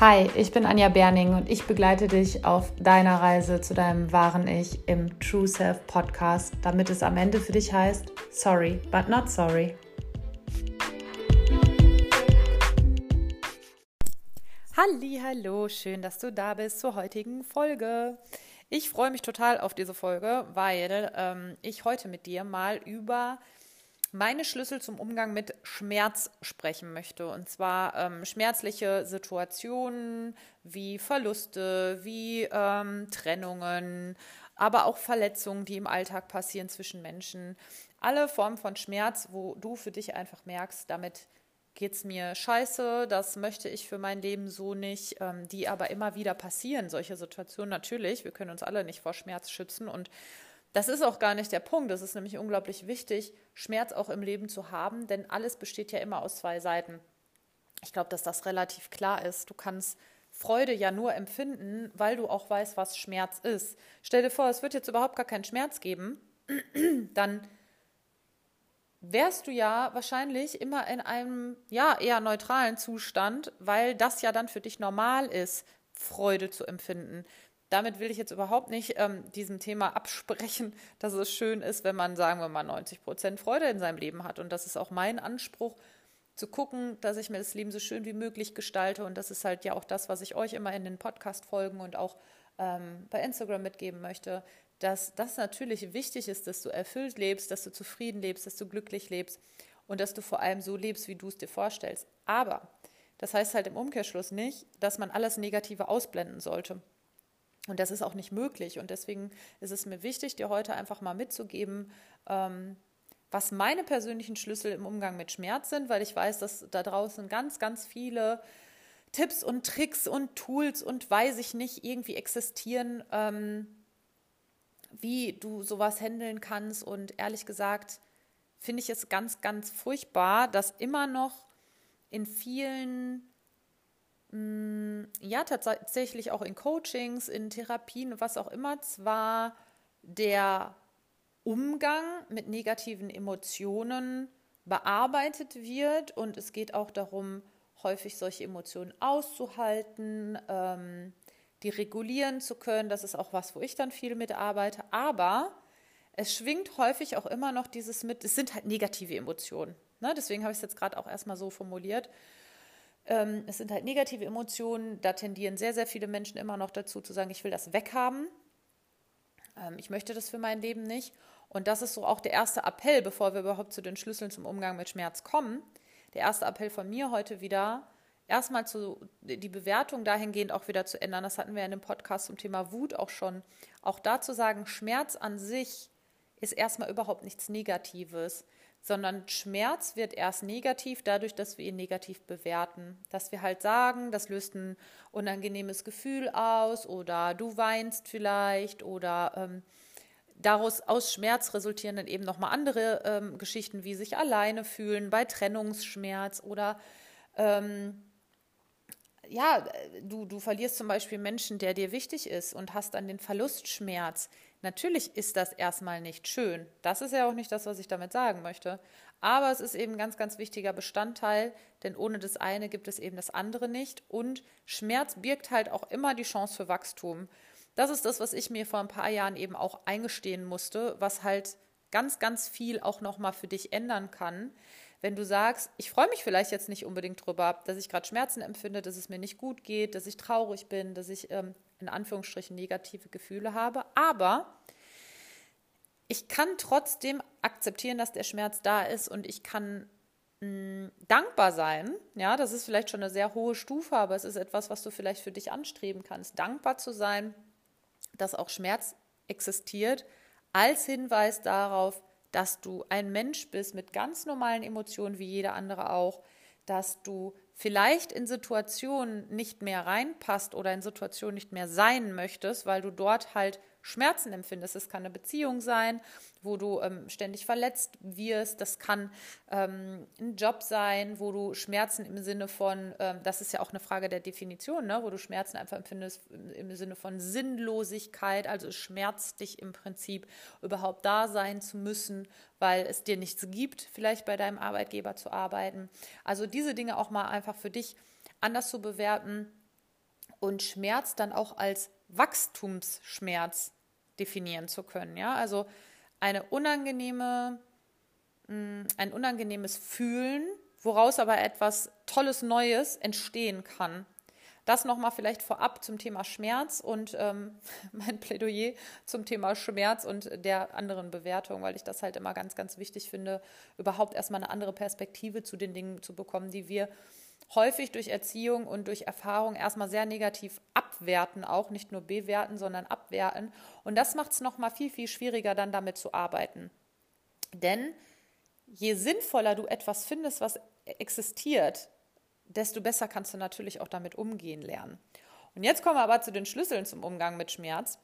Hi, ich bin Anja Berning und ich begleite dich auf deiner Reise zu deinem wahren Ich im True Self Podcast, damit es am Ende für dich heißt, sorry, but not sorry. Hallo, schön, dass du da bist zur heutigen Folge. Ich freue mich total auf diese Folge, weil ähm, ich heute mit dir mal über meine Schlüssel zum Umgang mit Schmerz sprechen möchte. Und zwar ähm, schmerzliche Situationen wie Verluste, wie ähm, Trennungen, aber auch Verletzungen, die im Alltag passieren zwischen Menschen. Alle Formen von Schmerz, wo du für dich einfach merkst, damit geht es mir scheiße, das möchte ich für mein Leben so nicht, ähm, die aber immer wieder passieren, solche Situationen natürlich. Wir können uns alle nicht vor Schmerz schützen und das ist auch gar nicht der Punkt. Es ist nämlich unglaublich wichtig, Schmerz auch im Leben zu haben, denn alles besteht ja immer aus zwei Seiten. Ich glaube, dass das relativ klar ist. Du kannst Freude ja nur empfinden, weil du auch weißt, was Schmerz ist. Stell dir vor, es wird jetzt überhaupt gar keinen Schmerz geben, dann wärst du ja wahrscheinlich immer in einem ja eher neutralen Zustand, weil das ja dann für dich normal ist, Freude zu empfinden damit will ich jetzt überhaupt nicht ähm, diesem Thema absprechen, dass es schön ist, wenn man, sagen wir mal, 90 Prozent Freude in seinem Leben hat. Und das ist auch mein Anspruch, zu gucken, dass ich mir das Leben so schön wie möglich gestalte. Und das ist halt ja auch das, was ich euch immer in den Podcast-Folgen und auch ähm, bei Instagram mitgeben möchte, dass das natürlich wichtig ist, dass du erfüllt lebst, dass du zufrieden lebst, dass du glücklich lebst und dass du vor allem so lebst, wie du es dir vorstellst. Aber das heißt halt im Umkehrschluss nicht, dass man alles Negative ausblenden sollte. Und das ist auch nicht möglich. Und deswegen ist es mir wichtig, dir heute einfach mal mitzugeben, ähm, was meine persönlichen Schlüssel im Umgang mit Schmerz sind, weil ich weiß, dass da draußen ganz, ganz viele Tipps und Tricks und Tools und weiß ich nicht irgendwie existieren, ähm, wie du sowas handeln kannst. Und ehrlich gesagt finde ich es ganz, ganz furchtbar, dass immer noch in vielen ja, tatsächlich auch in Coachings, in Therapien, was auch immer, zwar der Umgang mit negativen Emotionen bearbeitet wird und es geht auch darum, häufig solche Emotionen auszuhalten, ähm, die regulieren zu können. Das ist auch was, wo ich dann viel mitarbeite. Aber es schwingt häufig auch immer noch dieses mit, es sind halt negative Emotionen. Ne? Deswegen habe ich es jetzt gerade auch erstmal so formuliert. Ähm, es sind halt negative Emotionen. Da tendieren sehr, sehr viele Menschen immer noch dazu zu sagen, ich will das weghaben. Ähm, ich möchte das für mein Leben nicht. Und das ist so auch der erste Appell, bevor wir überhaupt zu den Schlüsseln zum Umgang mit Schmerz kommen. Der erste Appell von mir heute wieder, erstmal zu, die Bewertung dahingehend auch wieder zu ändern. Das hatten wir in dem Podcast zum Thema Wut auch schon. Auch da zu sagen, Schmerz an sich ist erstmal überhaupt nichts Negatives sondern Schmerz wird erst negativ dadurch, dass wir ihn negativ bewerten. Dass wir halt sagen, das löst ein unangenehmes Gefühl aus oder du weinst vielleicht oder ähm, daraus aus Schmerz resultieren dann eben nochmal andere ähm, Geschichten, wie sich alleine fühlen bei Trennungsschmerz oder ähm, ja, du, du verlierst zum Beispiel Menschen, der dir wichtig ist und hast dann den Verlustschmerz. Natürlich ist das erstmal nicht schön. Das ist ja auch nicht das, was ich damit sagen möchte. Aber es ist eben ein ganz, ganz wichtiger Bestandteil, denn ohne das eine gibt es eben das andere nicht. Und Schmerz birgt halt auch immer die Chance für Wachstum. Das ist das, was ich mir vor ein paar Jahren eben auch eingestehen musste, was halt ganz, ganz viel auch nochmal für dich ändern kann. Wenn du sagst, ich freue mich vielleicht jetzt nicht unbedingt drüber, dass ich gerade Schmerzen empfinde, dass es mir nicht gut geht, dass ich traurig bin, dass ich ähm, in Anführungsstrichen negative Gefühle habe. Aber ich kann trotzdem akzeptieren, dass der Schmerz da ist und ich kann mh, mm, dankbar sein. Ja, das ist vielleicht schon eine sehr hohe Stufe, aber es ist etwas, was du vielleicht für dich anstreben kannst. Dankbar zu sein, dass auch Schmerz existiert, als Hinweis darauf, dass du ein Mensch bist mit ganz normalen Emotionen wie jeder andere auch, dass du vielleicht in Situationen nicht mehr reinpasst oder in Situationen nicht mehr sein möchtest, weil du dort halt Schmerzen empfindest. Es kann eine Beziehung sein, wo du ähm, ständig verletzt wirst. Das kann ähm, ein Job sein, wo du Schmerzen im Sinne von, ähm, das ist ja auch eine Frage der Definition, ne? wo du Schmerzen einfach empfindest im Sinne von Sinnlosigkeit. Also es schmerzt dich im Prinzip, überhaupt da sein zu müssen, weil es dir nichts gibt, vielleicht bei deinem Arbeitgeber zu arbeiten. Also diese Dinge auch mal einfach für dich anders zu bewerten und Schmerz dann auch als Wachstumsschmerz definieren zu können. Ja, also eine unangenehme, mm, ein unangenehmes Fühlen, woraus aber etwas Tolles Neues entstehen kann. Das nochmal vielleicht vorab zum Thema Schmerz und ähm, mein Plädoyer zum Thema Schmerz und der anderen Bewertung, weil ich das halt immer ganz, ganz wichtig finde, überhaupt erstmal eine andere Perspektive zu den Dingen zu bekommen, die wir häufig durch Erziehung und durch Erfahrung erstmal sehr negativ abwerten, auch nicht nur bewerten, sondern abwerten. Und das macht es nochmal viel, viel schwieriger, dann damit zu arbeiten. Denn je sinnvoller du etwas findest, was existiert, desto besser kannst du natürlich auch damit umgehen lernen. Und jetzt kommen wir aber zu den Schlüsseln zum Umgang mit Schmerz.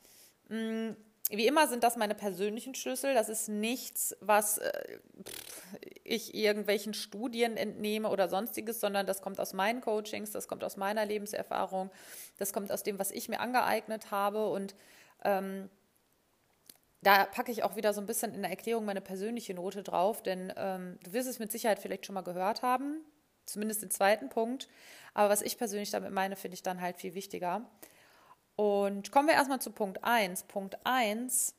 Mm, wie immer sind das meine persönlichen Schlüssel. Das ist nichts, was äh, ich irgendwelchen Studien entnehme oder sonstiges, sondern das kommt aus meinen Coachings, das kommt aus meiner Lebenserfahrung, das kommt aus dem, was ich mir angeeignet habe. Und ähm, da packe ich auch wieder so ein bisschen in der Erklärung meine persönliche Note drauf, denn ähm, du wirst es mit Sicherheit vielleicht schon mal gehört haben zumindest den zweiten Punkt. Aber was ich persönlich damit meine, finde ich dann halt viel wichtiger. Und kommen wir erstmal zu Punkt 1. Punkt 1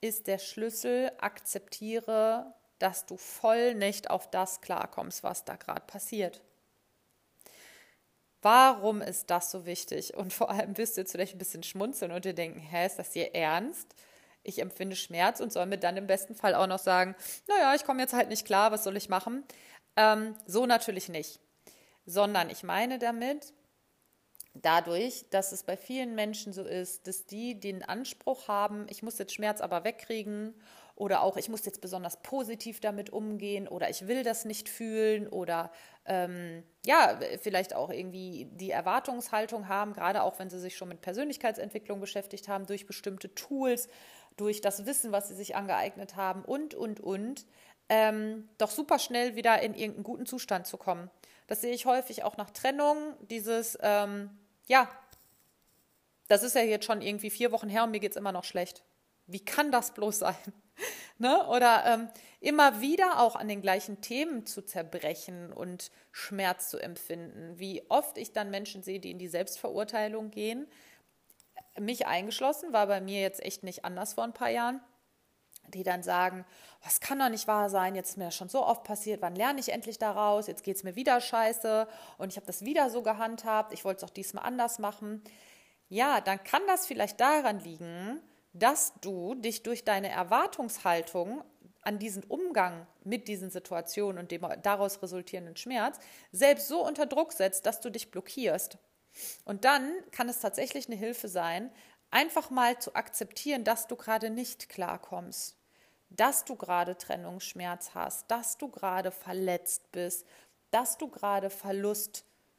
ist der Schlüssel, akzeptiere, dass du voll nicht auf das klarkommst, was da gerade passiert. Warum ist das so wichtig? Und vor allem wirst du jetzt vielleicht ein bisschen schmunzeln und dir denken, hä, ist das hier ernst? Ich empfinde Schmerz und soll mir dann im besten Fall auch noch sagen, naja, ich komme jetzt halt nicht klar, was soll ich machen? Ähm, so natürlich nicht, sondern ich meine damit, dadurch, dass es bei vielen Menschen so ist, dass die den Anspruch haben, ich muss jetzt Schmerz aber wegkriegen oder auch ich muss jetzt besonders positiv damit umgehen oder ich will das nicht fühlen oder ähm, ja, vielleicht auch irgendwie die Erwartungshaltung haben, gerade auch wenn sie sich schon mit Persönlichkeitsentwicklung beschäftigt haben, durch bestimmte Tools, durch das Wissen, was sie sich angeeignet haben und, und, und, ähm, doch super schnell wieder in irgendeinen guten Zustand zu kommen. Das sehe ich häufig auch nach Trennung, dieses, ähm, ja, das ist ja jetzt schon irgendwie vier Wochen her und mir geht es immer noch schlecht. Wie kann das bloß sein? ne? Oder ähm, immer wieder auch an den gleichen Themen zu zerbrechen und Schmerz zu empfinden. Wie oft ich dann Menschen sehe, die in die Selbstverurteilung gehen. Mich eingeschlossen, war bei mir jetzt echt nicht anders vor ein paar Jahren die dann sagen, was kann doch nicht wahr sein, jetzt ist mir das schon so oft passiert, wann lerne ich endlich daraus, jetzt geht es mir wieder scheiße und ich habe das wieder so gehandhabt, ich wollte es auch diesmal anders machen. Ja, dann kann das vielleicht daran liegen, dass du dich durch deine Erwartungshaltung an diesen Umgang mit diesen Situationen und dem daraus resultierenden Schmerz selbst so unter Druck setzt, dass du dich blockierst. Und dann kann es tatsächlich eine Hilfe sein, einfach mal zu akzeptieren, dass du gerade nicht klarkommst dass du gerade Trennungsschmerz hast, dass du gerade verletzt bist, dass du gerade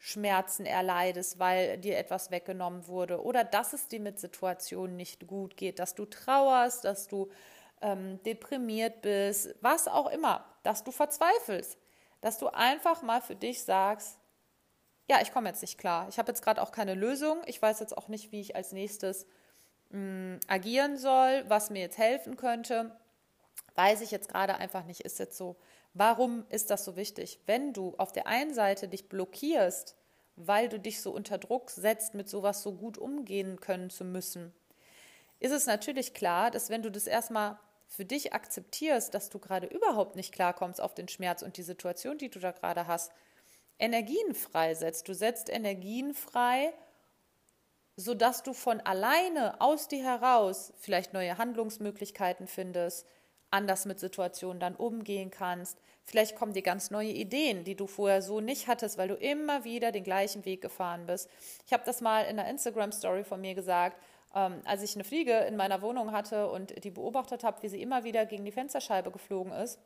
Verlustschmerzen erleidest, weil dir etwas weggenommen wurde oder dass es dir mit Situationen nicht gut geht, dass du trauerst, dass du ähm, deprimiert bist, was auch immer, dass du verzweifelst, dass du einfach mal für dich sagst, ja, ich komme jetzt nicht klar. Ich habe jetzt gerade auch keine Lösung. Ich weiß jetzt auch nicht, wie ich als nächstes mh, mm, agieren soll, was mir jetzt helfen könnte weiß ich jetzt gerade einfach nicht, ist jetzt so. Warum ist das so wichtig? Wenn du auf der einen Seite dich blockierst, weil du dich so unter Druck setzt, mit sowas so gut umgehen können zu müssen, ist es natürlich klar, dass wenn du das erstmal für dich akzeptierst, dass du gerade überhaupt nicht klarkommst auf den Schmerz und die Situation, die du da gerade hast, Energien freisetzt. Du setzt Energien frei, sodass du von alleine aus dir heraus vielleicht neue Handlungsmöglichkeiten findest, anders mit Situationen dann umgehen kannst. Vielleicht kommen dir ganz neue Ideen, die du vorher so nicht hattest, weil du immer wieder den gleichen Weg gefahren bist. Ich habe das mal in einer Instagram-Story von mir gesagt, ähm, als ich eine Fliege in meiner Wohnung hatte und die beobachtet habe, wie sie immer wieder gegen die Fensterscheibe geflogen ist.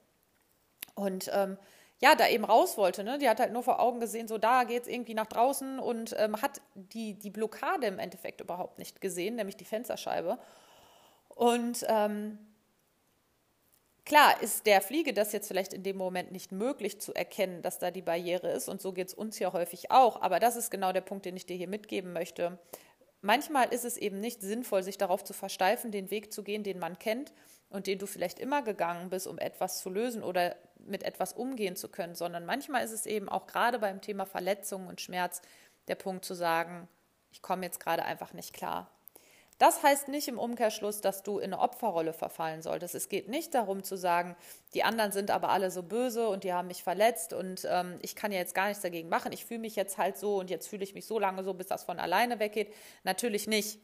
Und ähm, ja, da eben raus wollte. Ne? Die hat halt nur vor Augen gesehen, so da geht es irgendwie nach draußen und ähm, hat die, die Blockade im Endeffekt überhaupt nicht gesehen, nämlich die Fensterscheibe. Und ähm, Klar ist der Fliege das jetzt vielleicht in dem Moment nicht möglich zu erkennen, dass da die Barriere ist und so geht es uns ja häufig auch, aber das ist genau der Punkt, den ich dir hier mitgeben möchte. Manchmal ist es eben nicht sinnvoll, sich darauf zu versteifen, den Weg zu gehen, den man kennt und den du vielleicht immer gegangen bist, um etwas zu lösen oder mit etwas umgehen zu können, sondern manchmal ist es eben auch gerade beim Thema Verletzungen und Schmerz der Punkt zu sagen, ich komme jetzt gerade einfach nicht klar. Das heißt nicht im Umkehrschluss, dass du in eine Opferrolle verfallen solltest. Es geht nicht darum zu sagen, die anderen sind aber alle so böse und die haben mich verletzt und ähm, ich kann ja jetzt gar nichts dagegen machen. Ich fühle mich jetzt halt so und jetzt fühle ich mich so lange so, bis das von alleine weggeht. Natürlich nicht.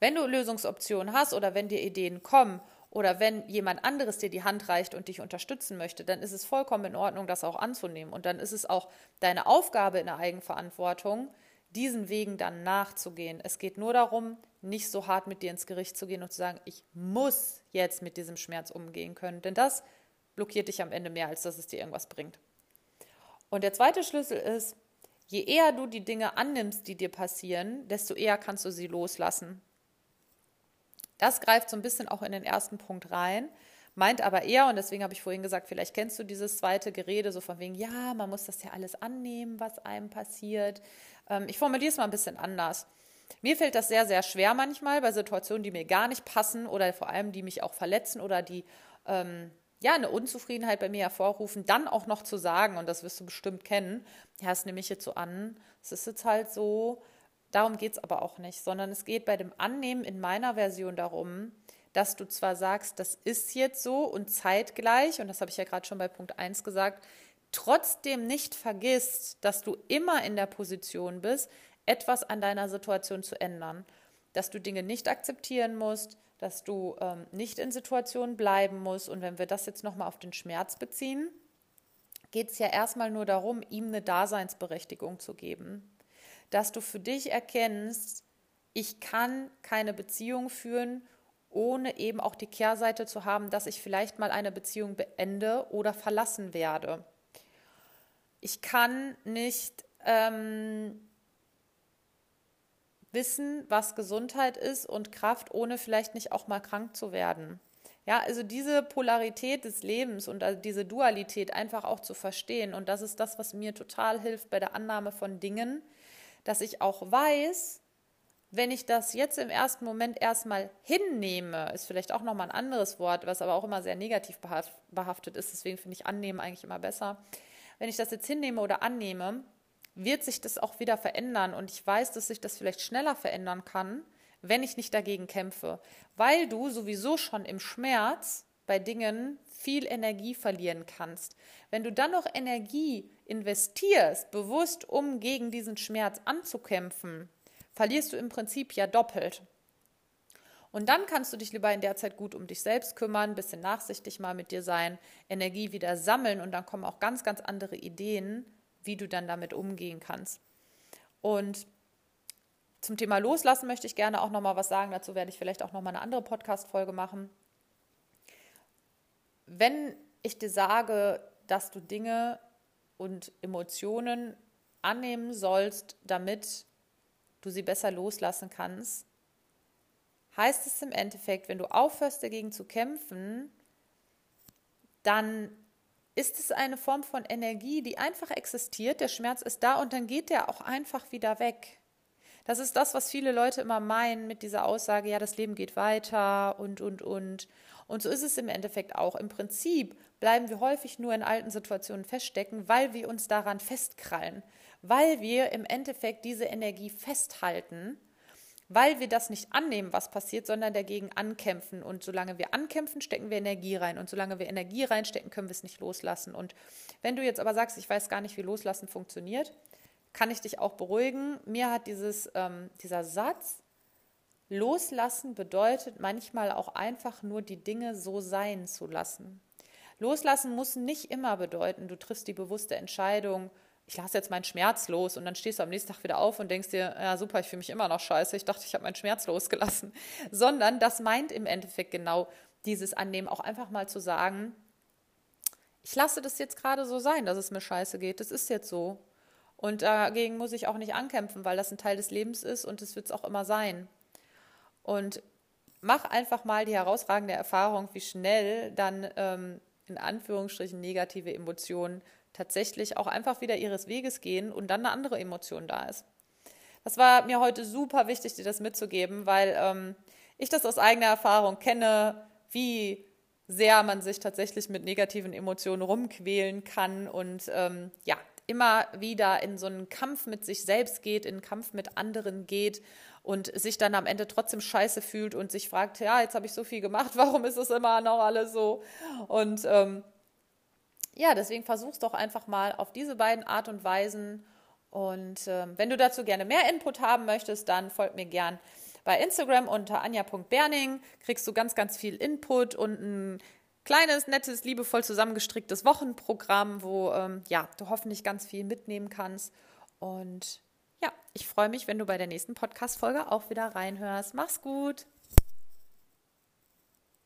Wenn du Lösungsoptionen hast oder wenn dir Ideen kommen oder wenn jemand anderes dir die Hand reicht und dich unterstützen möchte, dann ist es vollkommen in Ordnung, das auch anzunehmen. Und dann ist es auch deine Aufgabe in der Eigenverantwortung, diesen Wegen dann nachzugehen. Es geht nur darum, nicht so hart mit dir ins Gericht zu gehen und zu sagen, ich muss jetzt mit diesem Schmerz umgehen können, denn das blockiert dich am Ende mehr, als dass es dir irgendwas bringt. Und der zweite Schlüssel ist, je eher du die Dinge annimmst, die dir passieren, desto eher kannst du sie loslassen. Das greift so ein bisschen auch in den ersten Punkt rein, meint aber eher, und deswegen habe ich vorhin gesagt, vielleicht kennst du dieses zweite Gerede, so von wegen, ja, man muss das ja alles annehmen, was einem passiert. Ähm, ich formuliere es mal ein bisschen anders. Mir fällt das sehr, sehr schwer manchmal bei Situationen, die mir gar nicht passen oder vor allem, die mich auch verletzen oder die ähm, ja eine Unzufriedenheit bei mir hervorrufen, dann auch noch zu sagen, und das wirst du bestimmt kennen, ja, es nehme ich jetzt so an, es ist jetzt halt so, darum geht es aber auch nicht, sondern es geht bei dem Annehmen in meiner Version darum, dass du zwar sagst, das ist jetzt so und zeitgleich, und das habe ich ja gerade schon bei Punkt 1 gesagt, trotzdem nicht vergisst, dass du immer in der Position bist, etwas an deiner Situation zu ändern. Dass du Dinge nicht akzeptieren musst, dass du ähm, nicht in Situationen bleiben musst. Und wenn wir das jetzt nochmal auf den Schmerz beziehen, geht es ja erstmal nur darum, ihm eine Daseinsberechtigung zu geben. Dass du für dich erkennst, ich kann keine Beziehung führen, ohne eben auch die Kehrseite zu haben, dass ich vielleicht mal eine Beziehung beende oder verlassen werde ich kann nicht ähm, wissen, was Gesundheit ist und Kraft, ohne vielleicht nicht auch mal krank zu werden. Ja, also diese Polarität des Lebens und also diese Dualität einfach auch zu verstehen. Und das ist das, was mir total hilft bei der Annahme von Dingen, dass ich auch weiß, wenn ich das jetzt im ersten Moment erstmal hinnehme, ist vielleicht auch nochmal ein anderes Wort, was aber auch immer sehr negativ behaftet ist. Deswegen finde ich annehmen eigentlich immer besser wenn ich das jetzt hinnehme oder annehme, wird sich das auch wieder verändern und ich weiß, dass sich das vielleicht schneller verändern kann, wenn ich nicht dagegen kämpfe, weil du sowieso schon im Schmerz bei Dingen viel Energie verlieren kannst. Wenn du dann noch Energie investierst, bewusst, um gegen diesen Schmerz anzukämpfen, verlierst du im Prinzip ja doppelt. Und dann kannst du dich lieber in der Zeit gut um dich selbst kümmern, bisschen nachsichtig mal mit dir sein, Energie wieder sammeln und dann kommen auch ganz, ganz andere Ideen, wie du dann damit umgehen kannst. Und zum Thema Loslassen möchte ich gerne auch noch mal was sagen. Dazu werde ich vielleicht auch noch mal eine andere Podcast-Folge machen. Wenn ich dir sage, dass du Dinge und Emotionen annehmen sollst, damit du sie besser loslassen kannst, heißt es im Endeffekt, wenn du aufhörst dagegen zu kämpfen, dann ist es eine Form von Energie, die einfach existiert. Der Schmerz ist da und dann geht der auch einfach wieder weg. Das ist das, was viele Leute immer meinen mit dieser Aussage, ja, das Leben geht weiter und, und, und. Und so ist es im Endeffekt auch. Im Prinzip bleiben wir häufig nur in alten Situationen feststecken, weil wir uns daran festkrallen, weil wir im Endeffekt diese Energie festhalten weil wir das nicht annehmen, was passiert, sondern dagegen ankämpfen. Und solange wir ankämpfen, stecken wir Energie rein. Und solange wir Energie reinstecken, können wir es nicht loslassen. Und wenn du jetzt aber sagst, ich weiß gar nicht, wie loslassen funktioniert, kann ich dich auch beruhigen. Mir hat dieses, ähm, dieser Satz, loslassen bedeutet manchmal auch einfach nur die Dinge so sein zu lassen. Loslassen muss nicht immer bedeuten, du triffst die bewusste Entscheidung, ich lasse jetzt meinen Schmerz los und dann stehst du am nächsten Tag wieder auf und denkst dir, ja super, ich fühle mich immer noch scheiße, ich dachte, ich habe meinen Schmerz losgelassen. Sondern das meint im Endeffekt genau dieses Annehmen, auch einfach mal zu sagen, ich lasse das jetzt gerade so sein, dass es mir scheiße geht, das ist jetzt so. Und dagegen muss ich auch nicht ankämpfen, weil das ein Teil des Lebens ist und das wird es auch immer sein. Und mach einfach mal die herausragende Erfahrung, wie schnell dann ähm, in Anführungsstrichen negative Emotionen tatsächlich auch einfach wieder ihres Weges gehen und dann eine andere Emotion da ist. Das war mir heute super wichtig, dir das mitzugeben, weil ähm, ich das aus eigener Erfahrung kenne, wie sehr man sich tatsächlich mit negativen Emotionen rumquälen kann. Und ähm, ja, immer wieder in so einen Kampf mit sich selbst geht, in einen Kampf mit anderen geht und sich dann am Ende trotzdem scheiße fühlt und sich fragt, ja, jetzt habe ich so viel gemacht, warum ist es immer noch alles so? Und ähm, ja, deswegen versuch's doch einfach mal auf diese beiden Art und Weisen. Und ähm, wenn du dazu gerne mehr Input haben möchtest, dann folg mir gern bei Instagram unter anja.berning. Kriegst du ganz, ganz viel Input und ein kleines, nettes, liebevoll zusammengestricktes Wochenprogramm, wo ähm, ja, du hoffentlich ganz viel mitnehmen kannst. Und ja, ich freue mich, wenn du bei der nächsten Podcast-Folge auch wieder reinhörst. Mach's gut!